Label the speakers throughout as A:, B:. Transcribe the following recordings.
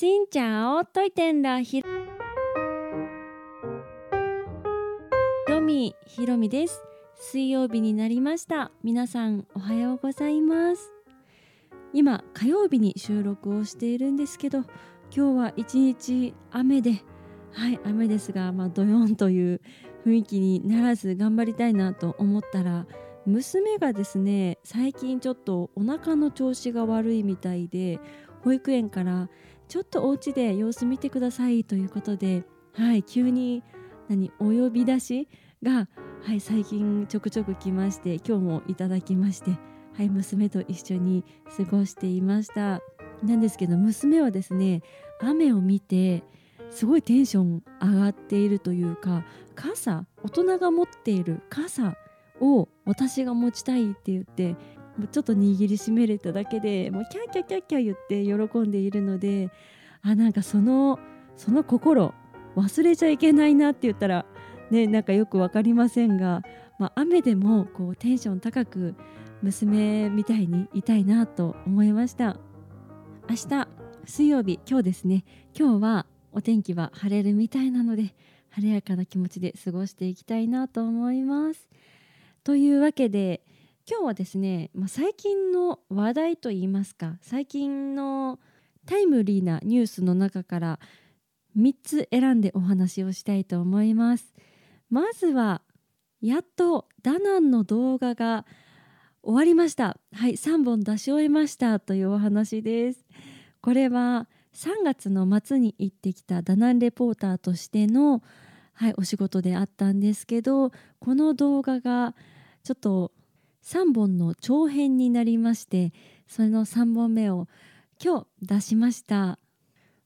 A: しんちゃおといてんらひろみ。ひろみです。水曜日になりました。皆さんおはようございます。今火曜日に収録をしているんですけど今日は一日雨ではい雨ですがまあドヨンという雰囲気にならず頑張りたいなと思ったら娘がですね最近ちょっとお腹の調子が悪いみたいで保育園からちょっとお家で様子見てくださいということではい急に何お呼び出しがはい最近ちょくちょく来まして今日もいただきましてはい娘と一緒に過ごしていました。なんですけど娘はですね雨を見てすごいテンション上がっているというか傘大人が持っている傘を私が持ちたいって言ってちょっと握りしめれただけでもうキャッキャッキャッキャ言って喜んでいるのであなんかそのその心忘れちゃいけないなって言ったらねなんかよく分かりませんが、まあ、雨でもこうテンション高く娘みたいにいたいなと思いました。明日水曜日今日ですね。今日はお天気は晴れるみたいなので晴れやかな気持ちで過ごしていきたいなと思います。というわけで今日はですね、まあ、最近の話題といいますか最近のタイムリーなニュースの中から3つ選んでお話をしたいと思います。まずはやっとダナンの動画が終わりました。はい3本出し終えましたというお話です。これは3月の末に行ってきたダナンレポーターとしての、はい、お仕事であったんですけどこの動画がちょっと3本の長編になりましてその3本目を今日出しました。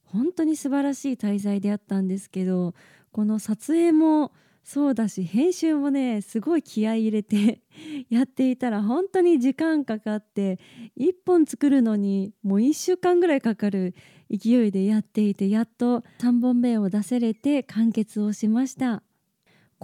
A: 本当に素晴らしい滞在であったんですけどこの撮影もそうだし編集もねすごい気合い入れて やっていたら本当に時間かかって1本作るのにもう1週間ぐらいかかる勢いでやっていてやっと3本目を出せれて完結をしました。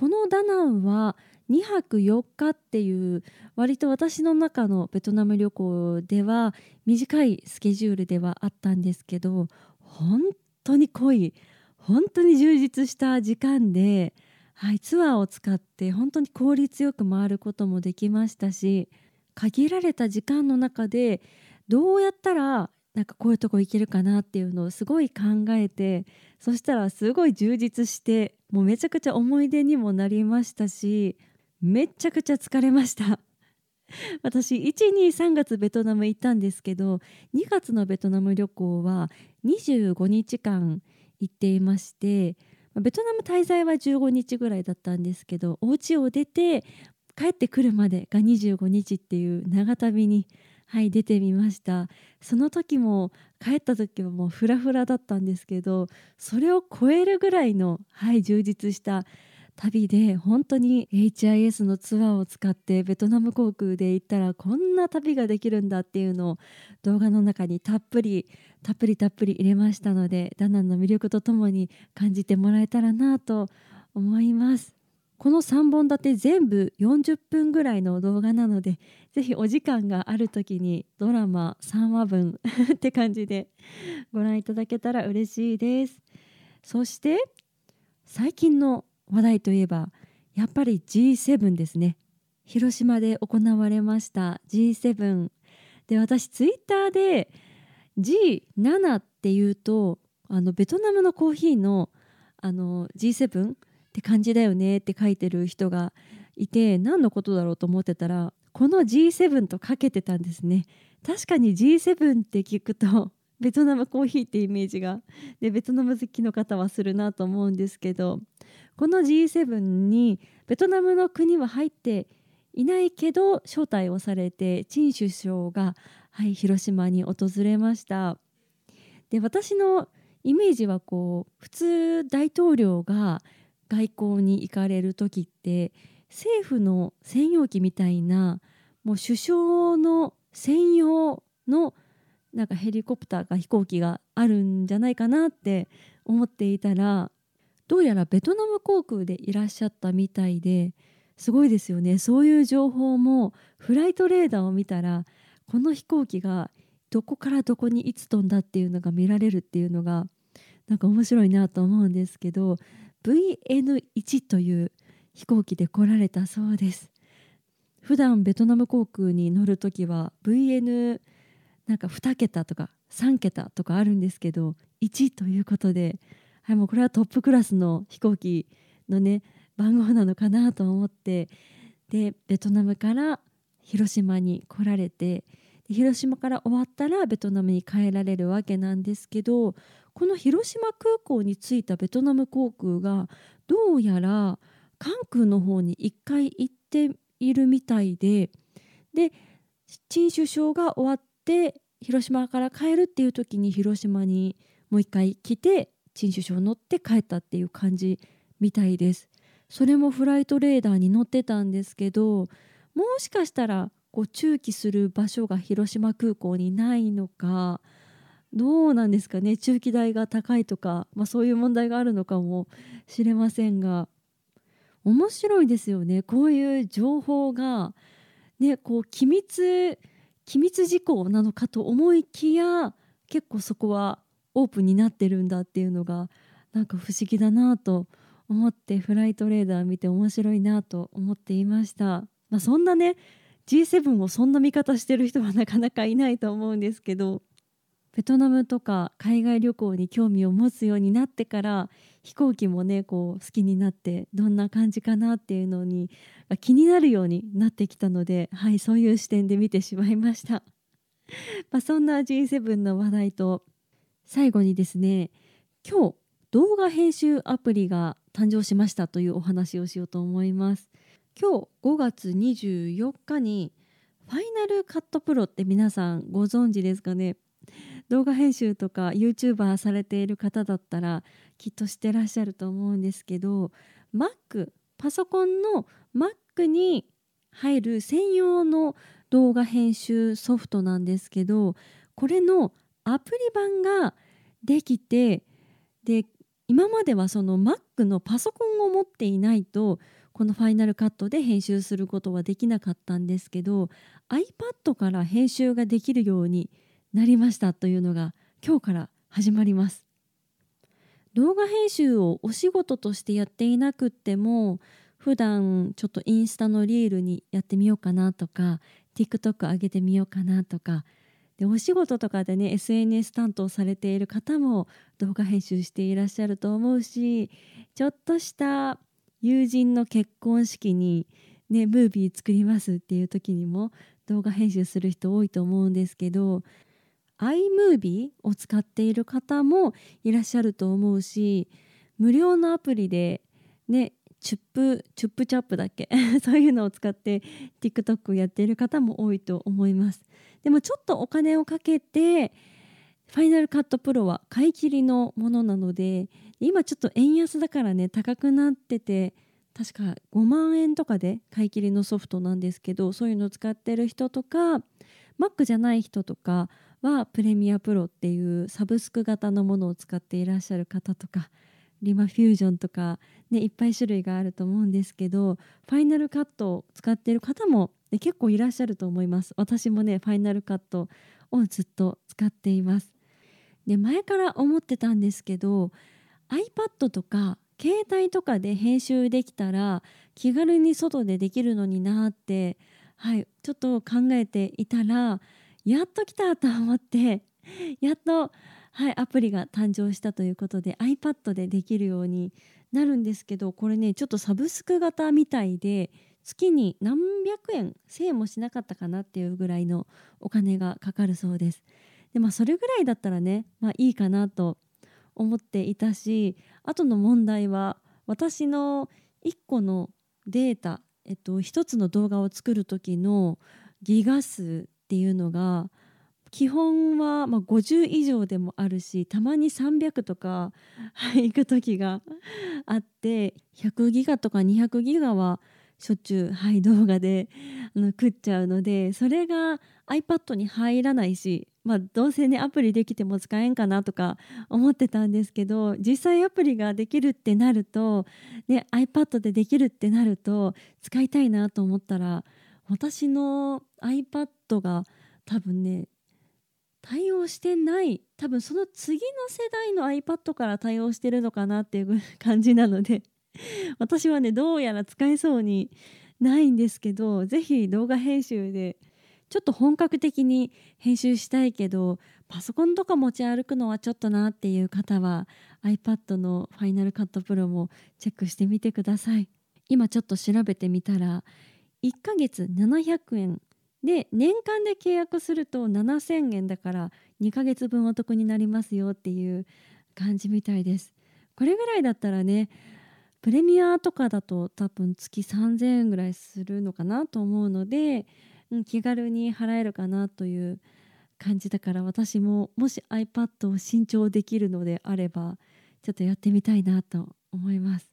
A: このダナンは2泊4日っていう割と私の中のベトナム旅行では短いスケジュールではあったんですけど本当に濃い本当に充実した時間で、はい、ツアーを使って本当に効率よく回ることもできましたし限られた時間の中でどうやったらなんかこういうとこ行けるかなっていうのをすごい考えてそしたらすごい充実してもうめちゃくちゃ思い出にもなりましたしめちゃくちゃ疲れました。私123月ベトナム行ったんですけど2月のベトナム旅行は25日間行っていましてベトナム滞在は15日ぐらいだったんですけどお家を出て帰ってくるまでが25日っていう長旅に、はい、出てみましたその時も帰った時はもうフラフラだったんですけどそれを超えるぐらいの、はい、充実した旅で本当に HIS のツアーを使ってベトナム航空で行ったらこんな旅ができるんだっていうのを動画の中にたっぷりたっぷりたっぷり入れましたのでダナンの魅力とともに感じてもらえたらなと思います。この3本立て全部40分ぐらいの動画なのでぜひお時間がある時にドラマ3話分 って感じでご覧いただけたら嬉しいです。そして最近の話題といえばやっぱり G7 ですね。広島で行われました G7 で私ツイッターで G7 っていうとあのベトナムのコーヒーのあの G7 って感じだよねって書いてる人がいて何のことだろうと思ってたらこの G7 とかけてたんですね。確かに G7 って聞くと ベトナムコーヒーってイメージがでベトナム好きの方はするなと思うんですけどこの G7 にベトナムの国は入っていないけど招待をされて陳首相が、はい、広島に訪れました。で私のイメージはこう普通大統領が外交に行かれる時って政府の専用機みたいなもう首相の専用のなんかヘリコプターか飛行機があるんじゃないかなって思っていたらどうやらベトナム航空でいらっしゃったみたいですごいですよね。そういう情報もフライトレーダーを見たらこの飛行機がどこからどこにいつ飛んだっていうのが見られるっていうのがなんか面白いなと思うんですけど VN1 という飛行機で来られたそうです。普段ベトナム航空に乗る時は VN なんか2桁とか3桁とかあるんですけど1ということで、はい、もうこれはトップクラスの飛行機のね番号なのかなと思ってでベトナムから広島に来られて広島から終わったらベトナムに帰られるわけなんですけどこの広島空港に着いたベトナム航空がどうやら関空の方に1回行っているみたいでで陳首相が終わって広島から帰るっていう時に広島にもう一回来て陳首相乗って帰ったっていう感じみたいです。それもフライトレーダーに載ってたんですけどもしかしたらこう駐機する場所が広島空港にないのかどうなんですかね。駐機代が高いとか、まあ、そういう問題があるのかもしれませんが。面白いですよね。こういう情報が、ね、こう機密機密事項なのかと思いきや結構そこはオープンになってるんだっていうのがなんか不思議だなと思ってフライトレーダー見て面白いなと思っていました。まあ、そんなね G7 をそんな見方してる人はなかなかいないと思うんですけど。ベトナムとか海外旅行に興味を持つようになってから飛行機もねこう好きになってどんな感じかなっていうのに気になるようになってきたのではいそういう視点で見てしまいました。まあそんな G7 の話題と最後にですね今日動画編集アプリが誕生しましたというお話をしようと思います。今日5月24日にファイナルカットプロって皆さんご存知ですかね？動画編集とか YouTuber されている方だったらきっとしてらっしゃると思うんですけど Mac パソコンの Mac に入る専用の動画編集ソフトなんですけどこれのアプリ版ができてで今まではその Mac のパソコンを持っていないとこのファイナルカットで編集することはできなかったんですけど iPad から編集ができるようになりましたというのが今日から始まります。動画編集をお仕事としてやっていなくっても普段ちょっとインスタのリールにやってみようかなとか TikTok 上げてみようかなとかでお仕事とかでね SNS 担当されている方も動画編集していらっしゃると思うしちょっとした友人の結婚式にねムービー作りますっていう時にも動画編集する人多いと思うんですけど iMovie を使っている方もいらっしゃると思うし無料のアプリでねチュップチュップチャップだっけ？そういうのを使って TikTok をやっている方も多いと思います。でもちょっとお金をかけてファイナルカットプロは買い切りのものなので今ちょっと円安だからね高くなってて確か5万円とかで買い切りのソフトなんですけどそういうのを使ってる人とか Mac じゃない人とかはプレミアプロっていうサブスク型のものを使っていらっしゃる方とかリマフュージョンとか、ね、いっぱい種類があると思うんですけどファイナルカットを使っている方も、ね、結構いらっしゃると思います。私もねファイナルカットをずっと使っています。で前から思ってたんですけど iPad とか携帯とかで編集できたら気軽に外でできるのになって、はい、ちょっと考えていたらやっと来たと思って やっと、はい、アプリが誕生したということで iPad でできるようになるんですけどこれねちょっとサブスク型みたいで月に何百円1000円もしなかったかなっていうぐらいのお金がかかるそうです。でまあそれぐらいだったらね、まあ、いいかなと思っていたしあとの問題は私の1個のデータ、えっと、一つの動画を作る時のギガ数っていうのが基本はまあ50以上でもあるしたまに300とか行く時があって100ギガとか200ギガはしょっちゅう、はい、動画であの食っちゃうのでそれが iPad に入らないしまあ、どうせねアプリできても使えんかなとか思ってたんですけど実際アプリができるってなると、ね、iPad でできるってなると使いたいなと思ったら私の iPad が多分ね対応してない多分その次の世代の iPad から対応してるのかなっていう感じなので。私はねどうやら使えそうにないんですけど是非動画編集でちょっと本格的に編集したいけどパソコンとか持ち歩くのはちょっとなっていう方は iPad の Final Cut Pro もチェックしてみてください。今ちょっと調べてみたら1ヶ月700円。で年間で契約すると7000円だから2ヶ月分お得になりますよっていう感じみたいです。これぐらいだったらねプレミアとかだと多分月3000円ぐらいするのかなと思うので、うん、気軽に払えるかなという感じだから私ももし iPad を新調できるのであればちょっとやってみたいなと思います。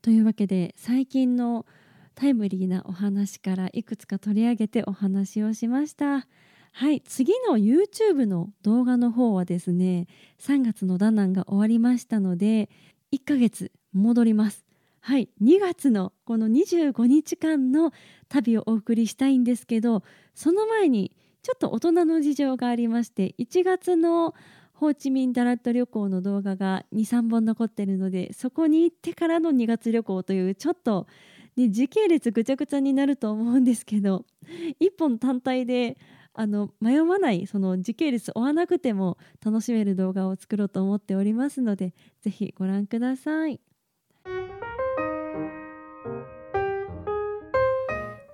A: というわけで最近のタイムリーなお話からいくつか取り上げてお話をしました。はい次の YouTube の動画の方はですね3月のダナンが終わりましたので1ヶ月戻りますはい2月のこの25日間の旅をお送りしたいんですけどその前にちょっと大人の事情がありまして1月のホーチミンダラット旅行の動画が23本残ってるのでそこに行ってからの2月旅行というちょっと、ね、時系列ぐちゃぐちゃになると思うんですけど1本単体であの迷わないその時系列追わなくても楽しめる動画を作ろうと思っておりますのでぜひご覧ください。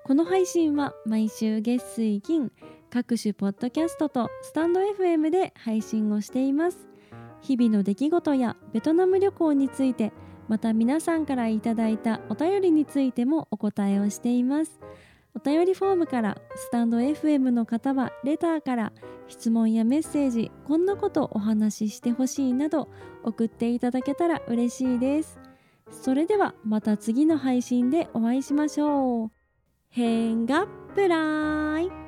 A: この配信は毎週月水金各種ポッドキャストとスタンド FM で配信をしています。日々の出来事やベトナム旅行についてまた皆さんからいただいたお便りについてもお答えをしています。お便りフォームからスタンド FM の方はレターから質問やメッセージこんなことお話ししてほしいなど送っていただけたら嬉しいです。それではまた次の配信でお会いしましょう。変がプライ